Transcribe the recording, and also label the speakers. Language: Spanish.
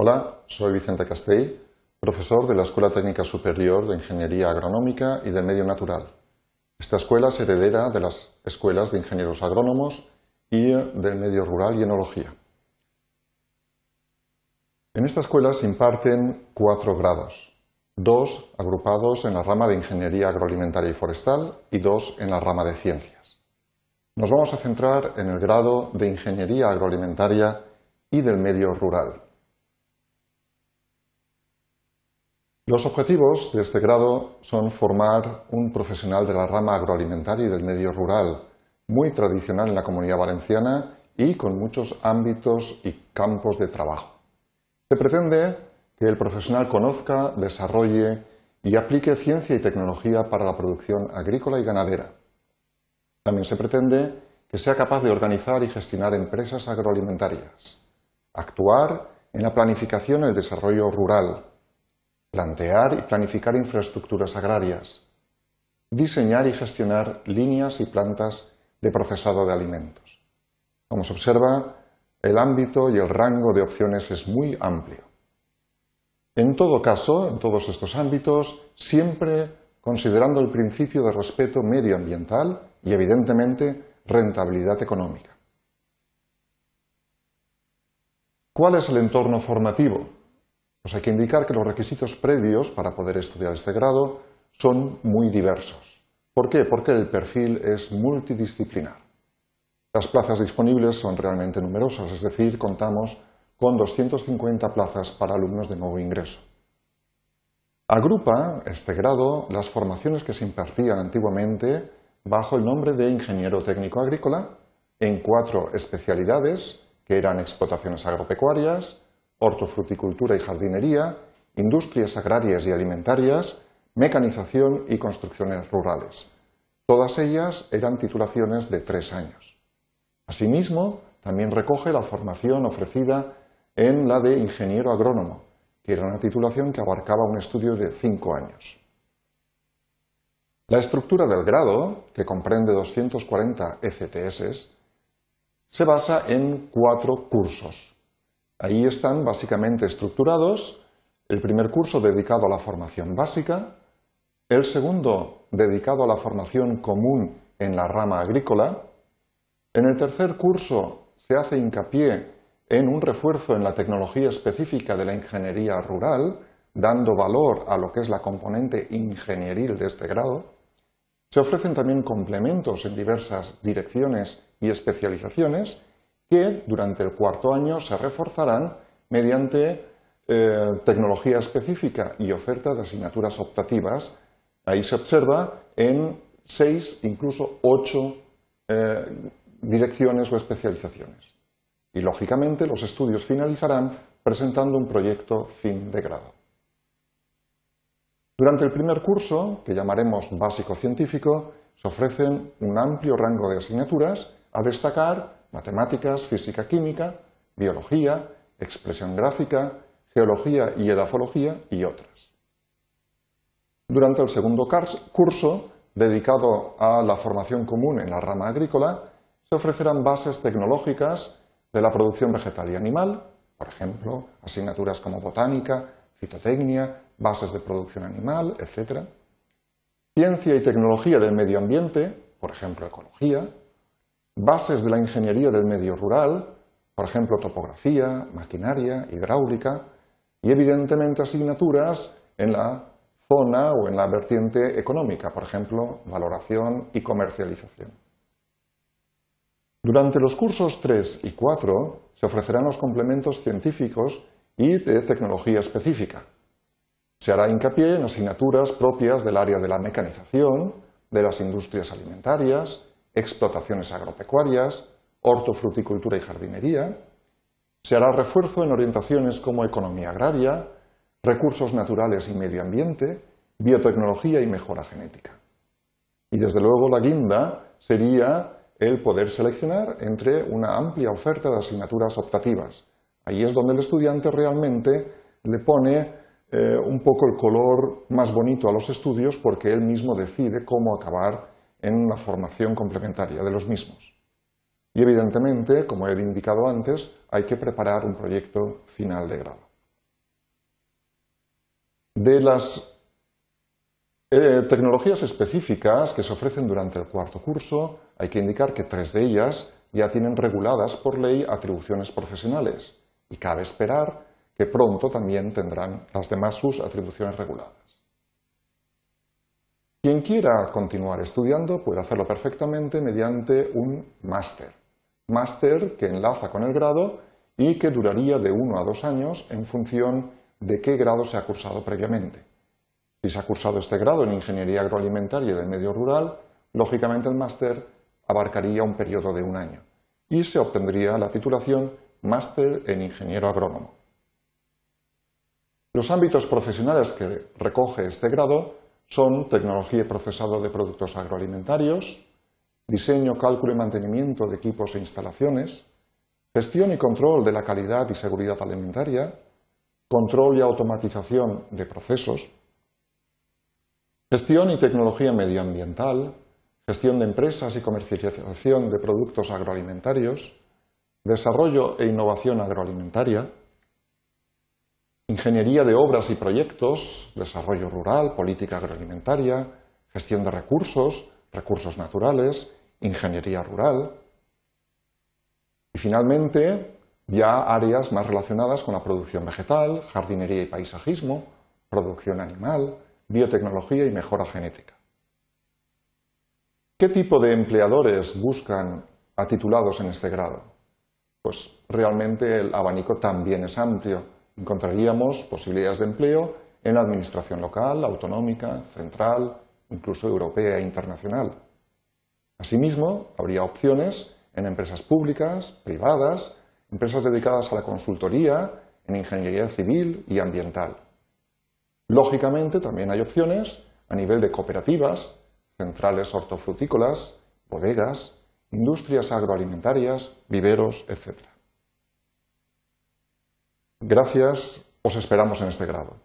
Speaker 1: Hola, soy Vicente Castell, profesor de la Escuela Técnica Superior de Ingeniería Agronómica y del Medio Natural. Esta escuela es heredera de las escuelas de ingenieros agrónomos y del medio rural y enología. En esta escuela se imparten cuatro grados, dos agrupados en la rama de Ingeniería Agroalimentaria y Forestal y dos en la rama de Ciencias. Nos vamos a centrar en el grado de Ingeniería Agroalimentaria y del Medio Rural. Los objetivos de este grado son formar un profesional de la rama agroalimentaria y del medio rural, muy tradicional en la comunidad valenciana y con muchos ámbitos y campos de trabajo. Se pretende que el profesional conozca, desarrolle y aplique ciencia y tecnología para la producción agrícola y ganadera. También se pretende que sea capaz de organizar y gestionar empresas agroalimentarias, actuar en la planificación y el desarrollo rural, plantear y planificar infraestructuras agrarias, diseñar y gestionar líneas y plantas de procesado de alimentos. Como se observa, el ámbito y el rango de opciones es muy amplio. En todo caso, en todos estos ámbitos, siempre considerando el principio de respeto medioambiental y, evidentemente, rentabilidad económica. ¿Cuál es el entorno formativo? Pues hay que indicar que los requisitos previos para poder estudiar este grado son muy diversos. ¿Por qué? Porque el perfil es multidisciplinar. Las plazas disponibles son realmente numerosas, es decir, contamos con 250 plazas para alumnos de nuevo ingreso. Agrupa este grado las formaciones que se impartían antiguamente bajo el nombre de ingeniero técnico agrícola en cuatro especialidades que eran explotaciones agropecuarias, hortofruticultura y jardinería, industrias agrarias y alimentarias, mecanización y construcciones rurales. Todas ellas eran titulaciones de tres años. Asimismo, también recoge la formación ofrecida en la de ingeniero agrónomo, que era una titulación que abarcaba un estudio de cinco años. La estructura del grado, que comprende 240 ECTS, se basa en cuatro cursos, Ahí están básicamente estructurados el primer curso dedicado a la formación básica, el segundo dedicado a la formación común en la rama agrícola, en el tercer curso se hace hincapié en un refuerzo en la tecnología específica de la ingeniería rural, dando valor a lo que es la componente ingenieril de este grado. Se ofrecen también complementos en diversas direcciones y especializaciones que durante el cuarto año se reforzarán mediante eh, tecnología específica y oferta de asignaturas optativas. Ahí se observa en seis, incluso ocho eh, direcciones o especializaciones. Y lógicamente los estudios finalizarán presentando un proyecto fin de grado. Durante el primer curso, que llamaremos básico científico, se ofrecen un amplio rango de asignaturas a destacar matemáticas, física química, biología, expresión gráfica, geología y edafología y otras. Durante el segundo curso, dedicado a la formación común en la rama agrícola, se ofrecerán bases tecnológicas de la producción vegetal y animal, por ejemplo, asignaturas como botánica, fitotecnia, bases de producción animal, etc. Ciencia y tecnología del medio ambiente, por ejemplo, ecología, bases de la ingeniería del medio rural, por ejemplo, topografía, maquinaria, hidráulica, y evidentemente asignaturas en la zona o en la vertiente económica, por ejemplo, valoración y comercialización. Durante los cursos 3 y 4 se ofrecerán los complementos científicos y de tecnología específica. Se hará hincapié en asignaturas propias del área de la mecanización, de las industrias alimentarias, explotaciones agropecuarias, hortofruticultura y jardinería. Se hará refuerzo en orientaciones como economía agraria, recursos naturales y medio ambiente, biotecnología y mejora genética. Y desde luego la guinda sería el poder seleccionar entre una amplia oferta de asignaturas optativas. Ahí es donde el estudiante realmente le pone eh, un poco el color más bonito a los estudios porque él mismo decide cómo acabar en la formación complementaria de los mismos. Y evidentemente, como he indicado antes, hay que preparar un proyecto final de grado. De las eh, tecnologías específicas que se ofrecen durante el cuarto curso, hay que indicar que tres de ellas ya tienen reguladas por ley atribuciones profesionales y cabe esperar que pronto también tendrán las demás sus atribuciones reguladas. Quien quiera continuar estudiando puede hacerlo perfectamente mediante un máster. Máster que enlaza con el grado y que duraría de uno a dos años en función de qué grado se ha cursado previamente. Si se ha cursado este grado en Ingeniería Agroalimentaria y del Medio Rural, lógicamente el máster abarcaría un periodo de un año y se obtendría la titulación Máster en Ingeniero Agrónomo. Los ámbitos profesionales que recoge este grado son tecnología y procesado de productos agroalimentarios, diseño, cálculo y mantenimiento de equipos e instalaciones, gestión y control de la calidad y seguridad alimentaria, control y automatización de procesos, gestión y tecnología medioambiental, gestión de empresas y comercialización de productos agroalimentarios, desarrollo e innovación agroalimentaria, ingeniería de obras y proyectos, desarrollo rural, política agroalimentaria, gestión de recursos, recursos naturales, ingeniería rural. Y finalmente, ya áreas más relacionadas con la producción vegetal, jardinería y paisajismo, producción animal, biotecnología y mejora genética. ¿Qué tipo de empleadores buscan a titulados en este grado? Pues realmente el abanico también es amplio encontraríamos posibilidades de empleo en la administración local, autonómica, central, incluso europea e internacional. Asimismo, habría opciones en empresas públicas, privadas, empresas dedicadas a la consultoría, en ingeniería civil y ambiental. Lógicamente, también hay opciones a nivel de cooperativas, centrales hortofrutícolas, bodegas, industrias agroalimentarias, viveros, etc. Gracias, os esperamos en este grado.